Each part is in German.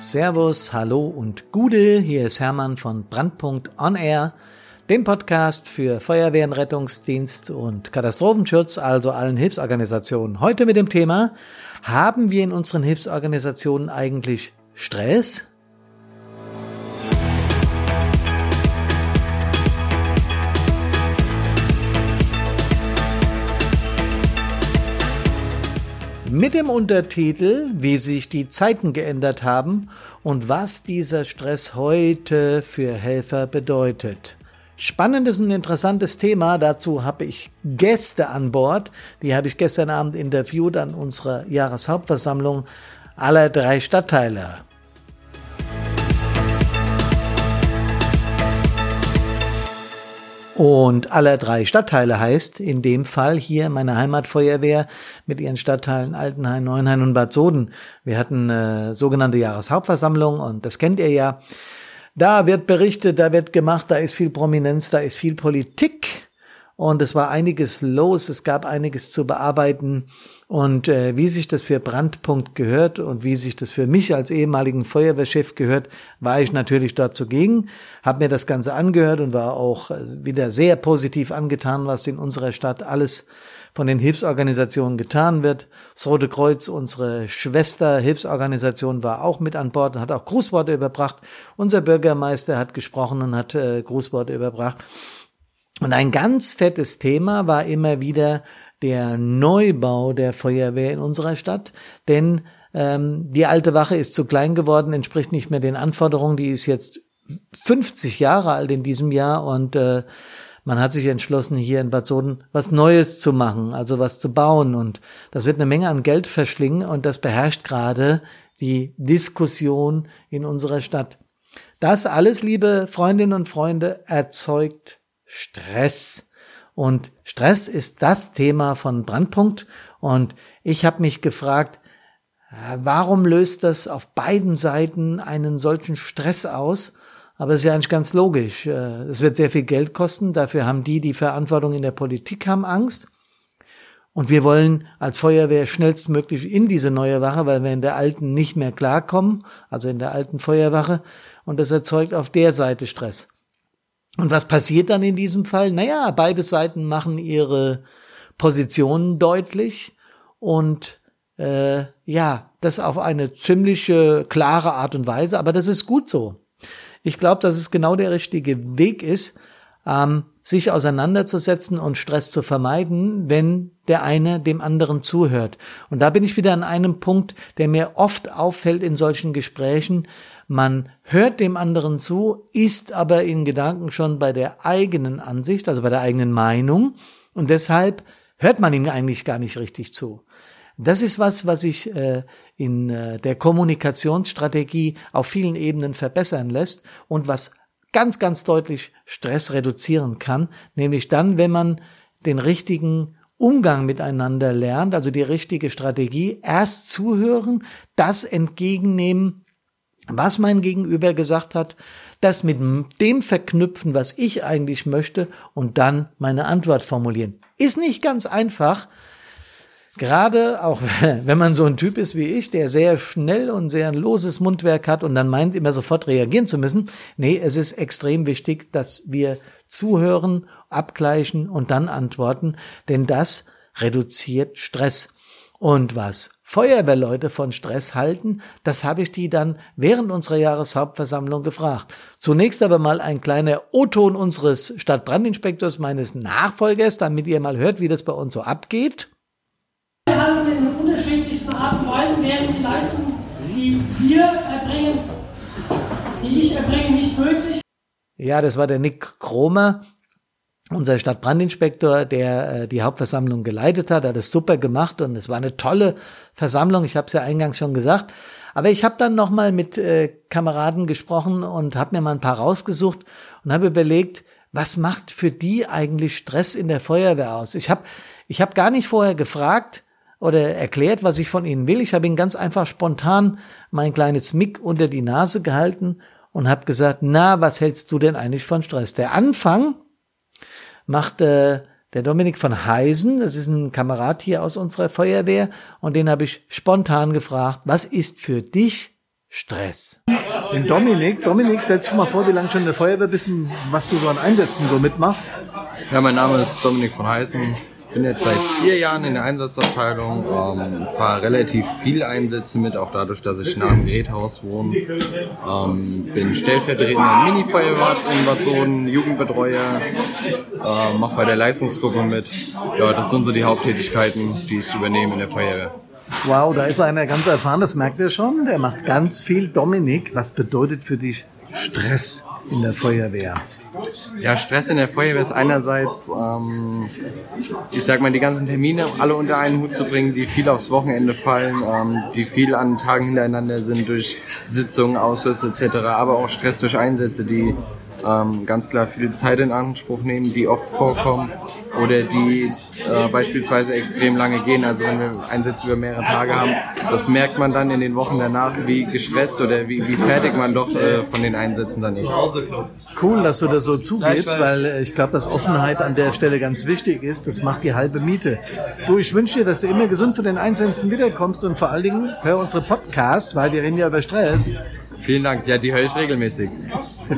Servus, Hallo und Gude. Hier ist Hermann von Brandpunkt On Air, dem Podcast für Feuerwehren, Rettungsdienst und Katastrophenschutz, also allen Hilfsorganisationen. Heute mit dem Thema, haben wir in unseren Hilfsorganisationen eigentlich Stress? Mit dem Untertitel, wie sich die Zeiten geändert haben und was dieser Stress heute für Helfer bedeutet. Spannendes und interessantes Thema. Dazu habe ich Gäste an Bord. Die habe ich gestern Abend interviewt an unserer Jahreshauptversammlung aller drei Stadtteile. Und aller drei Stadtteile heißt in dem Fall hier meine Heimatfeuerwehr mit ihren Stadtteilen Altenhain, Neuenhain und Bad Soden. Wir hatten äh, sogenannte Jahreshauptversammlung und das kennt ihr ja. Da wird berichtet, da wird gemacht, da ist viel Prominenz, da ist viel Politik und es war einiges los, es gab einiges zu bearbeiten und äh, wie sich das für Brandpunkt gehört und wie sich das für mich als ehemaligen Feuerwehrchef gehört, war ich natürlich dort zugegen, habe mir das Ganze angehört und war auch äh, wieder sehr positiv angetan, was in unserer Stadt alles von den Hilfsorganisationen getan wird. Das Rote Kreuz, unsere Schwester Hilfsorganisation, war auch mit an Bord und hat auch Grußworte überbracht. Unser Bürgermeister hat gesprochen und hat äh, Grußworte überbracht. Und ein ganz fettes Thema war immer wieder der Neubau der Feuerwehr in unserer Stadt, denn ähm, die alte Wache ist zu klein geworden, entspricht nicht mehr den Anforderungen. Die ist jetzt 50 Jahre alt in diesem Jahr und äh, man hat sich entschlossen, hier in Bad Soden was Neues zu machen, also was zu bauen. Und das wird eine Menge an Geld verschlingen und das beherrscht gerade die Diskussion in unserer Stadt. Das alles, liebe Freundinnen und Freunde, erzeugt Stress. Und Stress ist das Thema von Brandpunkt. Und ich habe mich gefragt, warum löst das auf beiden Seiten einen solchen Stress aus? Aber es ist ja eigentlich ganz logisch. Äh, es wird sehr viel Geld kosten. Dafür haben die, die Verantwortung in der Politik haben, Angst. Und wir wollen als Feuerwehr schnellstmöglich in diese neue Wache, weil wir in der alten nicht mehr klarkommen, also in der alten Feuerwache. Und das erzeugt auf der Seite Stress. Und was passiert dann in diesem Fall? Naja, beide Seiten machen ihre Positionen deutlich und äh, ja, das auf eine ziemlich äh, klare Art und Weise, aber das ist gut so. Ich glaube, dass es genau der richtige Weg ist, ähm, sich auseinanderzusetzen und Stress zu vermeiden, wenn der eine dem anderen zuhört. Und da bin ich wieder an einem Punkt, der mir oft auffällt in solchen Gesprächen. Man hört dem anderen zu, ist aber in Gedanken schon bei der eigenen Ansicht, also bei der eigenen Meinung. Und deshalb hört man ihm eigentlich gar nicht richtig zu. Das ist was, was sich äh, in äh, der Kommunikationsstrategie auf vielen Ebenen verbessern lässt und was ganz, ganz deutlich Stress reduzieren kann, nämlich dann, wenn man den richtigen Umgang miteinander lernt, also die richtige Strategie, erst zuhören, das entgegennehmen, was mein Gegenüber gesagt hat, das mit dem verknüpfen, was ich eigentlich möchte und dann meine Antwort formulieren. Ist nicht ganz einfach. Gerade auch wenn man so ein Typ ist wie ich, der sehr schnell und sehr loses Mundwerk hat und dann meint, immer sofort reagieren zu müssen. Nee, es ist extrem wichtig, dass wir zuhören, abgleichen und dann antworten, denn das reduziert Stress. Und was Feuerwehrleute von Stress halten, das habe ich die dann während unserer Jahreshauptversammlung gefragt. Zunächst aber mal ein kleiner O-Ton unseres Stadtbrandinspektors, meines Nachfolgers, damit ihr mal hört, wie das bei uns so abgeht. Handeln in unterschiedlichsten Art und Weise, während die Leistungen, die wir erbringen, die ich erbringe, nicht möglich. Ja, das war der Nick Kromer, unser Stadtbrandinspektor, der äh, die Hauptversammlung geleitet hat, hat es super gemacht und es war eine tolle Versammlung. Ich habe es ja eingangs schon gesagt. Aber ich habe dann noch mal mit äh, Kameraden gesprochen und habe mir mal ein paar rausgesucht und habe überlegt, was macht für die eigentlich Stress in der Feuerwehr aus? Ich habe ich hab gar nicht vorher gefragt oder erklärt, was ich von ihnen will. Ich habe ihnen ganz einfach spontan mein kleines Mick unter die Nase gehalten und habe gesagt, na, was hältst du denn eigentlich von Stress? Der Anfang macht äh, der Dominik von Heisen, das ist ein Kamerad hier aus unserer Feuerwehr, und den habe ich spontan gefragt, was ist für dich Stress. Den Dominik, Dominik, stell dich mal vor, wie lange schon in der Feuerwehr bist und was du so an Einsätzen so mitmachst. Ja, mein Name ist Dominik von Heißen. Bin jetzt seit vier Jahren in der Einsatzabteilung, ähm, fahre relativ viel Einsätze mit, auch dadurch, dass ich nah am Geräthaus wohne. Ähm, bin stellvertretender Mini-Feuerwehr in Bad Sohn, Jugendbetreuer, äh, mache bei der Leistungsgruppe mit. Ja, das sind so die Haupttätigkeiten, die ich übernehme in der Feuerwehr. Wow, da ist einer ganz erfahren, das merkt ihr schon. Der macht ganz viel. Dominik, was bedeutet für dich Stress in der Feuerwehr? Ja, Stress in der Feuerwehr ist einerseits, ähm, ich sag mal, die ganzen Termine alle unter einen Hut zu bringen, die viel aufs Wochenende fallen, ähm, die viel an Tagen hintereinander sind durch Sitzungen, Ausschüsse etc., aber auch Stress durch Einsätze, die ähm, ganz klar viel Zeit in Anspruch nehmen, die oft vorkommen oder die äh, beispielsweise extrem lange gehen. Also wenn wir Einsätze über mehrere Tage haben, das merkt man dann in den Wochen danach, wie gestresst oder wie, wie fertig man doch äh, von den Einsätzen dann ist. Cool, dass du das so zugibst, weil äh, ich glaube, dass Offenheit an der Stelle ganz wichtig ist. Das macht die halbe Miete. Du, ich wünsche dir, dass du immer gesund von den Einsätzen wiederkommst und vor allen Dingen hör unsere Podcasts, weil wir reden ja über Stress. Vielen Dank. Ja, die höre ich regelmäßig.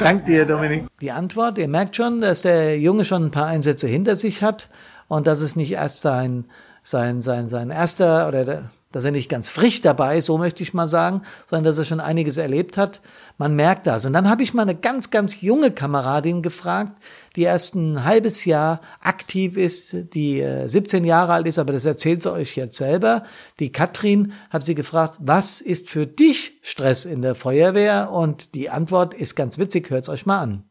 Dank dir, Dominik. Die Antwort, ihr merkt schon, dass der Junge schon ein paar Einsätze hinter sich hat und dass es nicht erst sein, sein, sein, sein erster oder der, dass er nicht ganz frisch dabei so möchte ich mal sagen, sondern dass er schon einiges erlebt hat. Man merkt das. Und dann habe ich mal eine ganz, ganz junge Kameradin gefragt, die erst ein halbes Jahr aktiv ist, die 17 äh, Jahre alt ist, aber das erzählt sie euch jetzt selber. Die Katrin habe sie gefragt, was ist für dich Stress in der Feuerwehr? Und die Antwort ist ganz witzig, hört es euch mal an.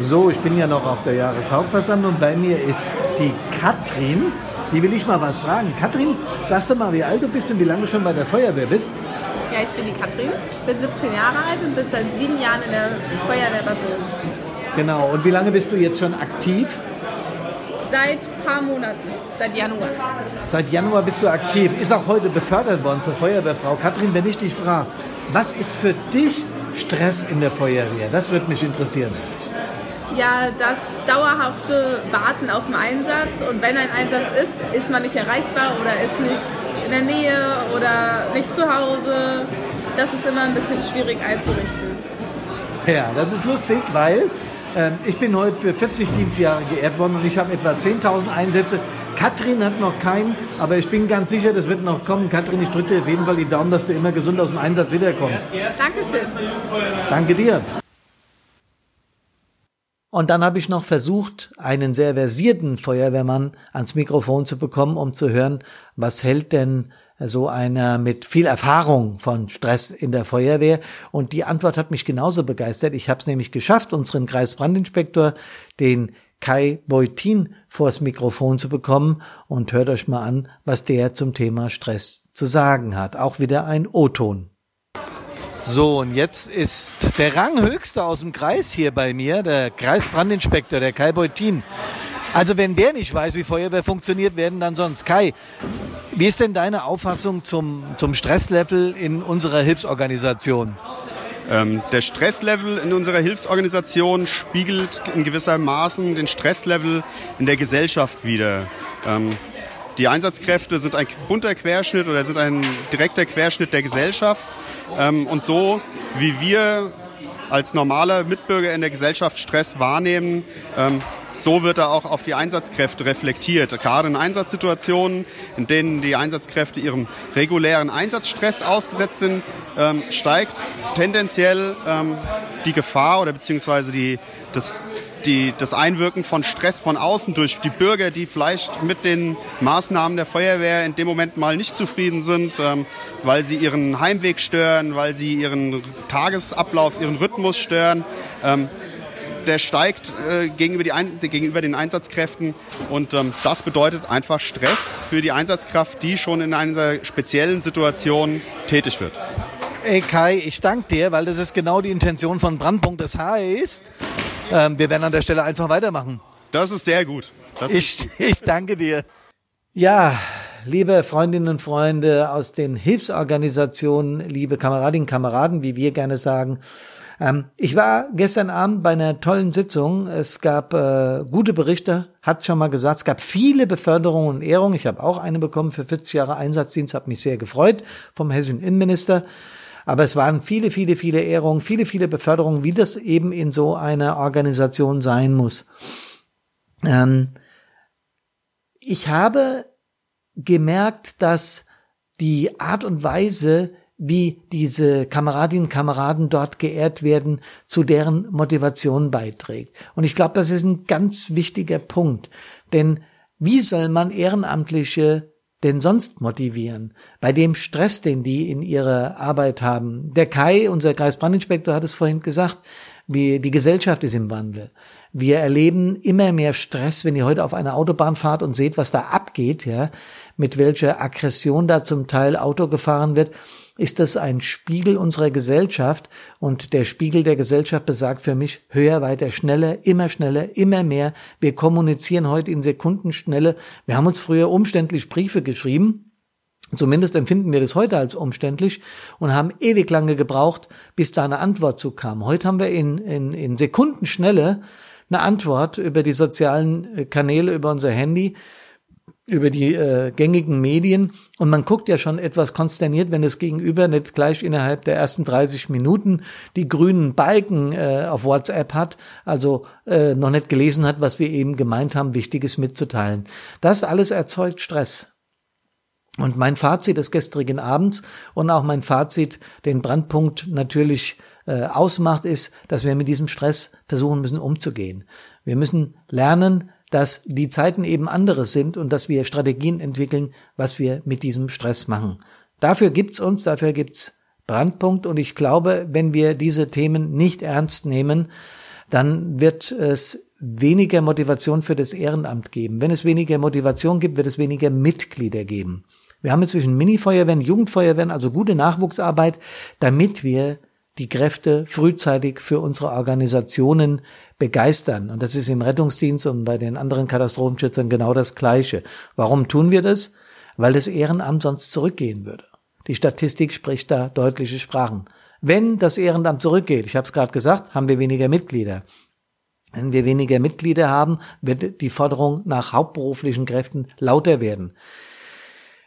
So, ich bin ja noch auf der Jahreshauptversammlung. Bei mir ist die Katrin. Die will ich mal was fragen. Katrin, sagst du mal, wie alt du bist und wie lange du schon bei der Feuerwehr bist? Ja, ich bin die Katrin, bin 17 Jahre alt und bin seit sieben Jahren in der Feuerwehr Bad Genau, und wie lange bist du jetzt schon aktiv? Seit ein paar Monaten, seit Januar. Seit Januar bist du aktiv. Ist auch heute befördert worden zur Feuerwehrfrau. Katrin, wenn ich dich frage, was ist für dich Stress in der Feuerwehr? Das würde mich interessieren ja das dauerhafte Warten auf den Einsatz. Und wenn ein Einsatz ist, ist man nicht erreichbar oder ist nicht in der Nähe oder nicht zu Hause. Das ist immer ein bisschen schwierig einzurichten. Ja, das ist lustig, weil äh, ich bin heute für 40 Dienstjahre geehrt worden und ich habe etwa 10.000 Einsätze. Katrin hat noch keinen, aber ich bin ganz sicher, das wird noch kommen. Katrin, ich drücke dir auf jeden Fall die Daumen, dass du immer gesund aus dem Einsatz wiederkommst. Dankeschön. Danke dir. Und dann habe ich noch versucht, einen sehr versierten Feuerwehrmann ans Mikrofon zu bekommen, um zu hören, was hält denn so einer mit viel Erfahrung von Stress in der Feuerwehr. Und die Antwort hat mich genauso begeistert. Ich habe es nämlich geschafft, unseren Kreisbrandinspektor, den Kai Beutin, vors Mikrofon zu bekommen. Und hört euch mal an, was der zum Thema Stress zu sagen hat. Auch wieder ein O-Ton. So, und jetzt ist der Ranghöchste aus dem Kreis hier bei mir, der Kreisbrandinspektor, der Kai Beutin. Also wenn der nicht weiß, wie Feuerwehr funktioniert, werden dann sonst. Kai, wie ist denn deine Auffassung zum, zum Stresslevel in unserer Hilfsorganisation? Ähm, der Stresslevel in unserer Hilfsorganisation spiegelt in gewisser Maßen den Stresslevel in der Gesellschaft wider. Ähm, die Einsatzkräfte sind ein bunter Querschnitt oder sind ein direkter Querschnitt der Gesellschaft. Ähm, und so wie wir als normale Mitbürger in der Gesellschaft Stress wahrnehmen, ähm, so wird er auch auf die Einsatzkräfte reflektiert. Gerade in Einsatzsituationen, in denen die Einsatzkräfte ihrem regulären Einsatzstress ausgesetzt sind, ähm, steigt tendenziell ähm, die Gefahr oder beziehungsweise die, das, die, das Einwirken von Stress von außen durch die Bürger, die vielleicht mit den Maßnahmen der Feuerwehr in dem Moment mal nicht zufrieden sind, ähm, weil sie ihren Heimweg stören, weil sie ihren Tagesablauf, ihren Rhythmus stören. Ähm, der steigt äh, gegenüber, Ein gegenüber den Einsatzkräften und ähm, das bedeutet einfach Stress für die Einsatzkraft, die schon in einer speziellen Situation tätig wird. Ey Kai, ich danke dir, weil das ist genau die Intention von Brandpunkt. Das heißt, ähm, wir werden an der Stelle einfach weitermachen. Das ist sehr gut. Ich, ich danke dir. Ja, liebe Freundinnen und Freunde aus den Hilfsorganisationen, liebe Kameradinnen und Kameraden, wie wir gerne sagen, ähm, ich war gestern Abend bei einer tollen Sitzung. Es gab äh, gute Berichte, hat schon mal gesagt. Es gab viele Beförderungen und Ehrungen. Ich habe auch eine bekommen für 40 Jahre Einsatzdienst, habe mich sehr gefreut vom hessischen Innenminister. Aber es waren viele, viele, viele Ehrungen, viele, viele Beförderungen, wie das eben in so einer Organisation sein muss. Ähm, ich habe gemerkt, dass die Art und Weise, wie diese Kameradinnen und Kameraden dort geehrt werden, zu deren Motivation beiträgt. Und ich glaube, das ist ein ganz wichtiger Punkt. Denn wie soll man Ehrenamtliche denn sonst motivieren? Bei dem Stress, den die in ihrer Arbeit haben. Der Kai, unser Kreisbrandinspektor, hat es vorhin gesagt, wie die Gesellschaft ist im Wandel. Wir erleben immer mehr Stress, wenn ihr heute auf eine Autobahn fahrt und seht, was da abgeht, ja, mit welcher Aggression da zum Teil Auto gefahren wird ist das ein Spiegel unserer Gesellschaft und der Spiegel der Gesellschaft besagt für mich höher, weiter, schneller, immer schneller, immer mehr. Wir kommunizieren heute in Sekundenschnelle. Wir haben uns früher umständlich Briefe geschrieben. Zumindest empfinden wir das heute als umständlich und haben ewig lange gebraucht, bis da eine Antwort zu kam. Heute haben wir in, in, in Sekundenschnelle eine Antwort über die sozialen Kanäle, über unser Handy über die äh, gängigen Medien und man guckt ja schon etwas konsterniert, wenn es gegenüber nicht gleich innerhalb der ersten 30 Minuten die grünen Balken äh, auf WhatsApp hat, also äh, noch nicht gelesen hat, was wir eben gemeint haben, Wichtiges mitzuteilen. Das alles erzeugt Stress. Und mein Fazit des gestrigen Abends und auch mein Fazit, den Brandpunkt natürlich äh, ausmacht, ist, dass wir mit diesem Stress versuchen müssen umzugehen. Wir müssen lernen, dass die Zeiten eben anderes sind und dass wir Strategien entwickeln, was wir mit diesem Stress machen. Dafür gibt's uns, dafür gibt's Brandpunkt und ich glaube, wenn wir diese Themen nicht ernst nehmen, dann wird es weniger Motivation für das Ehrenamt geben. Wenn es weniger Motivation gibt, wird es weniger Mitglieder geben. Wir haben inzwischen Mini-Feuerwehren, Jugendfeuerwehren, also gute Nachwuchsarbeit, damit wir die Kräfte frühzeitig für unsere Organisationen begeistern. Und das ist im Rettungsdienst und bei den anderen Katastrophenschützern genau das Gleiche. Warum tun wir das? Weil das Ehrenamt sonst zurückgehen würde. Die Statistik spricht da deutliche Sprachen. Wenn das Ehrenamt zurückgeht, ich habe es gerade gesagt, haben wir weniger Mitglieder. Wenn wir weniger Mitglieder haben, wird die Forderung nach hauptberuflichen Kräften lauter werden.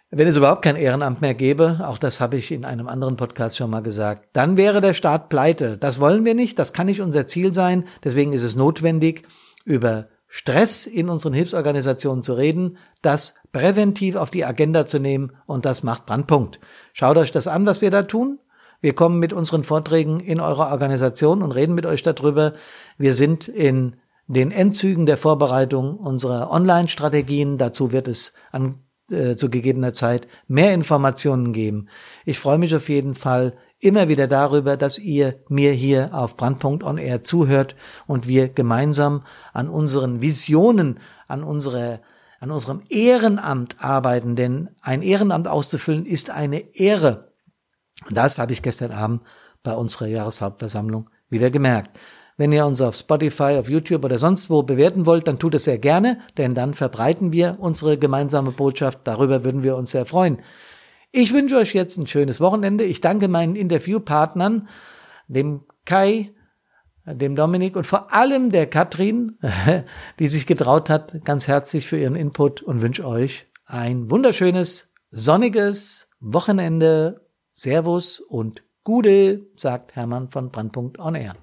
Wenn es überhaupt kein Ehrenamt mehr gäbe, auch das habe ich in einem anderen Podcast schon mal gesagt, dann wäre der Staat pleite. Das wollen wir nicht, das kann nicht unser Ziel sein. Deswegen ist es notwendig, über Stress in unseren Hilfsorganisationen zu reden, das präventiv auf die Agenda zu nehmen und das macht Brandpunkt. Schaut euch das an, was wir da tun. Wir kommen mit unseren Vorträgen in eure Organisation und reden mit euch darüber. Wir sind in den Endzügen der Vorbereitung unserer Online-Strategien. Dazu wird es an äh, zu gegebener Zeit mehr Informationen geben. Ich freue mich auf jeden Fall immer wieder darüber, dass ihr mir hier auf Brandpunkt on Air zuhört und wir gemeinsam an unseren Visionen, an unserer an unserem Ehrenamt arbeiten, denn ein Ehrenamt auszufüllen ist eine Ehre. Das habe ich gestern Abend bei unserer Jahreshauptversammlung wieder gemerkt. Wenn ihr uns auf Spotify, auf YouTube oder sonst wo bewerten wollt, dann tut es sehr gerne, denn dann verbreiten wir unsere gemeinsame Botschaft. Darüber würden wir uns sehr freuen. Ich wünsche euch jetzt ein schönes Wochenende. Ich danke meinen Interviewpartnern, dem Kai, dem Dominik und vor allem der Katrin, die sich getraut hat, ganz herzlich für ihren Input und wünsche euch ein wunderschönes, sonniges Wochenende. Servus und Gude, sagt Hermann von Brandpunkt On Air.